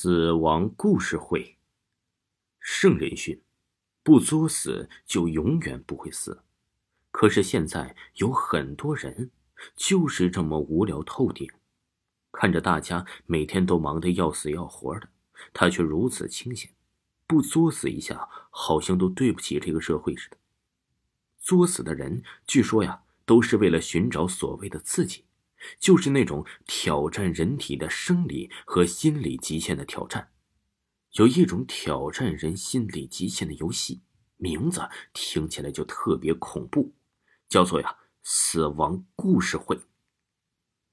死亡故事会。圣人训：不作死就永远不会死。可是现在有很多人就是这么无聊透顶。看着大家每天都忙得要死要活的，他却如此清闲，不作死一下，好像都对不起这个社会似的。作死的人，据说呀，都是为了寻找所谓的刺激。就是那种挑战人体的生理和心理极限的挑战，有一种挑战人心理极限的游戏，名字听起来就特别恐怖，叫做呀“死亡故事会”。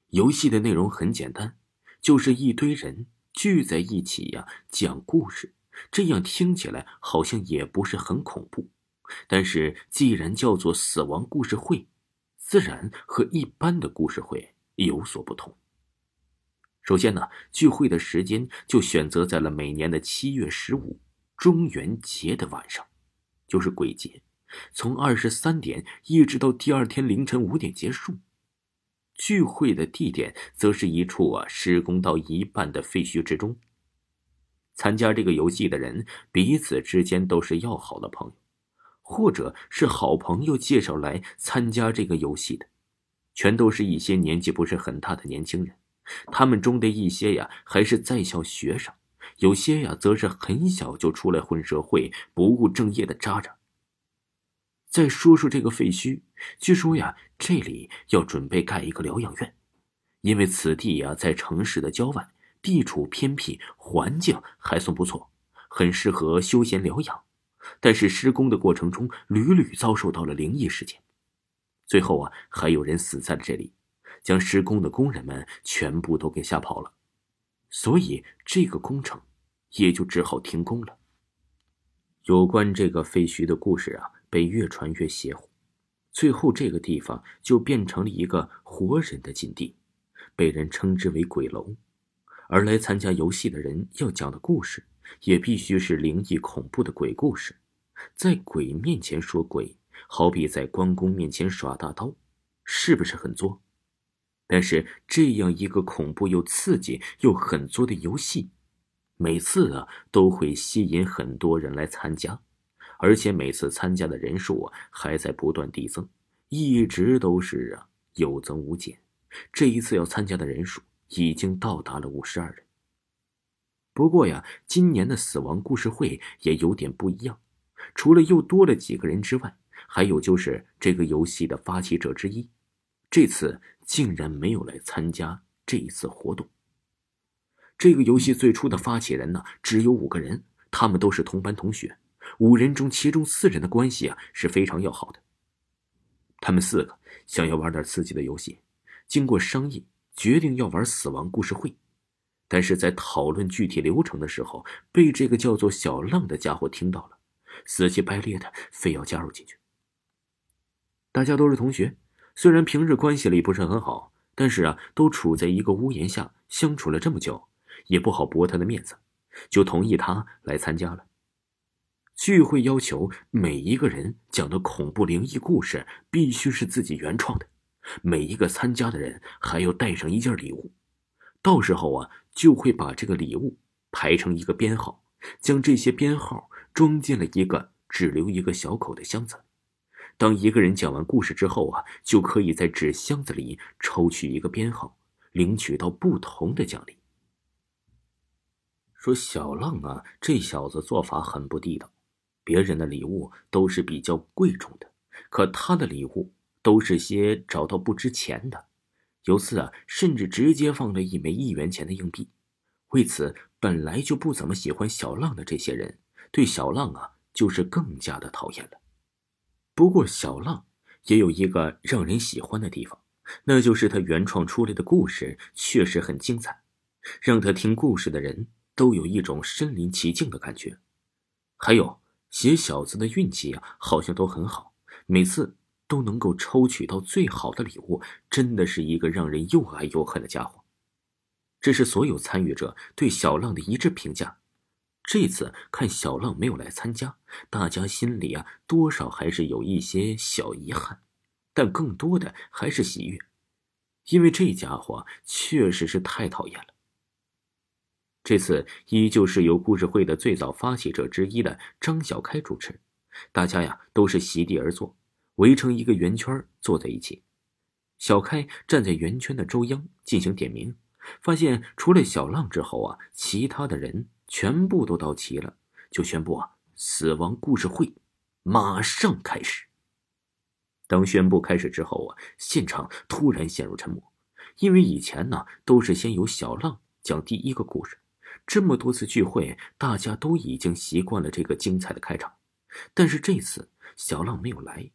游戏的内容很简单，就是一堆人聚在一起呀讲故事，这样听起来好像也不是很恐怖。但是既然叫做“死亡故事会”，自然和一般的故事会。有所不同。首先呢，聚会的时间就选择在了每年的七月十五，中元节的晚上，就是鬼节，从二十三点一直到第二天凌晨五点结束。聚会的地点则是一处啊施工到一半的废墟之中。参加这个游戏的人彼此之间都是要好的朋友，或者是好朋友介绍来参加这个游戏的。全都是一些年纪不是很大的年轻人，他们中的一些呀还是在校学生，有些呀则是很小就出来混社会、不务正业的渣渣。再说说这个废墟，据说呀这里要准备盖一个疗养院，因为此地呀在城市的郊外，地处偏僻，环境还算不错，很适合休闲疗养。但是施工的过程中屡屡遭受到了灵异事件。最后啊，还有人死在了这里，将施工的工人们全部都给吓跑了，所以这个工程也就只好停工了。有关这个废墟的故事啊，被越传越邪乎，最后这个地方就变成了一个活人的禁地，被人称之为鬼楼。而来参加游戏的人要讲的故事，也必须是灵异恐怖的鬼故事，在鬼面前说鬼。好比在关公面前耍大刀，是不是很作？但是这样一个恐怖又刺激又很作的游戏，每次啊都会吸引很多人来参加，而且每次参加的人数啊还在不断递增，一直都是啊有增无减。这一次要参加的人数已经到达了五十二人。不过呀，今年的死亡故事会也有点不一样，除了又多了几个人之外。还有就是这个游戏的发起者之一，这次竟然没有来参加这一次活动。这个游戏最初的发起人呢，只有五个人，他们都是同班同学。五人中，其中四人的关系啊是非常要好的。他们四个想要玩点刺激的游戏，经过商议，决定要玩死亡故事会。但是在讨论具体流程的时候，被这个叫做小浪的家伙听到了，死乞白咧的非要加入进去。大家都是同学，虽然平日关系里不是很好，但是啊，都处在一个屋檐下相处了这么久，也不好驳他的面子，就同意他来参加了。聚会要求每一个人讲的恐怖灵异故事必须是自己原创的，每一个参加的人还要带上一件礼物，到时候啊，就会把这个礼物排成一个编号，将这些编号装进了一个只留一个小口的箱子。当一个人讲完故事之后啊，就可以在纸箱子里抽取一个编号，领取到不同的奖励。说小浪啊，这小子做法很不地道，别人的礼物都是比较贵重的，可他的礼物都是些找到不值钱的。有次啊，甚至直接放了一枚一元钱的硬币。为此，本来就不怎么喜欢小浪的这些人，对小浪啊，就是更加的讨厌了。不过，小浪也有一个让人喜欢的地方，那就是他原创出来的故事确实很精彩，让他听故事的人都有一种身临其境的感觉。还有写小子的运气啊，好像都很好，每次都能够抽取到最好的礼物，真的是一个让人又爱又恨的家伙。这是所有参与者对小浪的一致评价。这次看小浪没有来参加，大家心里啊多少还是有一些小遗憾，但更多的还是喜悦，因为这家伙确实是太讨厌了。这次依旧是由故事会的最早发起者之一的张小开主持，大家呀都是席地而坐，围成一个圆圈坐在一起。小开站在圆圈的中央进行点名，发现除了小浪之后啊，其他的人。全部都到齐了，就宣布啊，死亡故事会马上开始。等宣布开始之后啊，现场突然陷入沉默，因为以前呢都是先由小浪讲第一个故事，这么多次聚会，大家都已经习惯了这个精彩的开场，但是这次小浪没有来，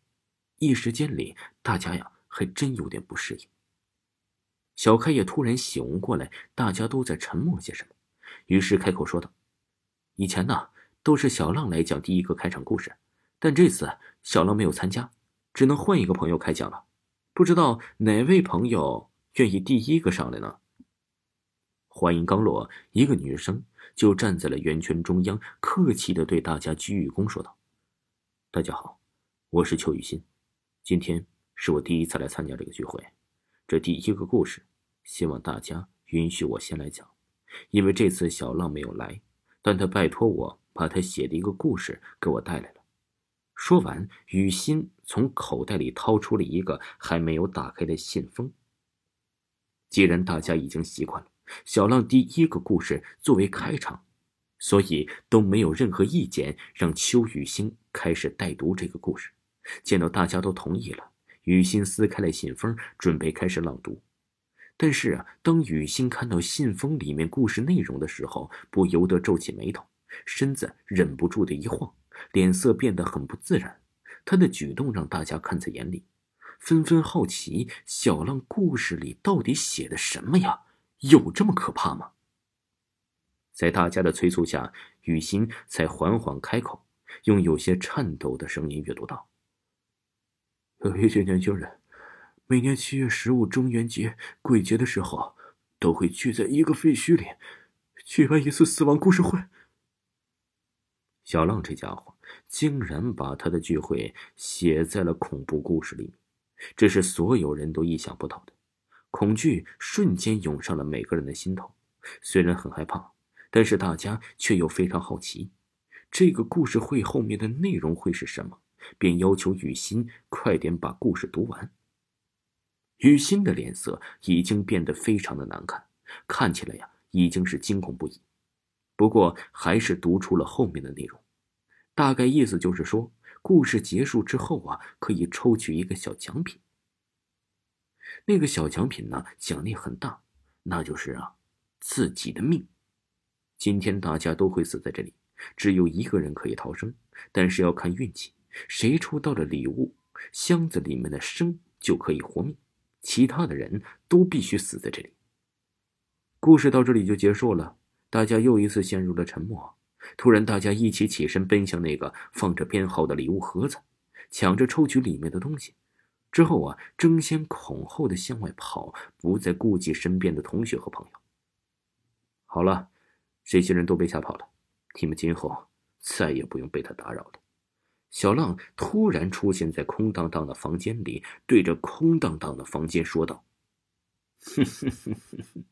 一时间里大家呀还真有点不适应。小开也突然醒悟过来，大家都在沉默些什么。于是开口说道：“以前呢，都是小浪来讲第一个开场故事，但这次小浪没有参加，只能换一个朋友开讲了。不知道哪位朋友愿意第一个上来呢？”话音刚落，一个女生就站在了圆圈中央，客气的对大家鞠一躬，说道：“大家好，我是邱雨欣，今天是我第一次来参加这个聚会，这第一个故事，希望大家允许我先来讲。”因为这次小浪没有来，但他拜托我把他写的一个故事给我带来了。说完，雨欣从口袋里掏出了一个还没有打开的信封。既然大家已经习惯了小浪第一个故事作为开场，所以都没有任何意见，让邱雨欣开始带读这个故事。见到大家都同意了，雨欣撕开了信封，准备开始朗读。但是啊，当雨欣看到信封里面故事内容的时候，不由得皱起眉头，身子忍不住的一晃，脸色变得很不自然。他的举动让大家看在眼里，纷纷好奇小浪故事里到底写的什么呀？有这么可怕吗？在大家的催促下，雨欣才缓缓开口，用有些颤抖的声音阅读道：“有一些年轻人。”每年七月十五中元节、鬼节的时候，都会聚在一个废墟里，举办一次死亡故事会。小浪这家伙竟然把他的聚会写在了恐怖故事里面，这是所有人都意想不到的。恐惧瞬间涌上了每个人的心头，虽然很害怕，但是大家却又非常好奇，这个故事会后面的内容会是什么，便要求雨欣快点把故事读完。雨欣的脸色已经变得非常的难看，看起来呀已经是惊恐不已。不过还是读出了后面的内容，大概意思就是说，故事结束之后啊，可以抽取一个小奖品。那个小奖品呢，奖励很大，那就是啊，自己的命。今天大家都会死在这里，只有一个人可以逃生，但是要看运气，谁抽到了礼物箱子里面的生就可以活命。其他的人都必须死在这里。故事到这里就结束了，大家又一次陷入了沉默。突然，大家一起起身，奔向那个放着编号的礼物盒子，抢着抽取里面的东西。之后啊，争先恐后的向外跑，不再顾及身边的同学和朋友。好了，这些人都被吓跑了，你们今后再也不用被他打扰了。小浪突然出现在空荡荡的房间里，对着空荡荡的房间说道：“哼哼哼哼哼。”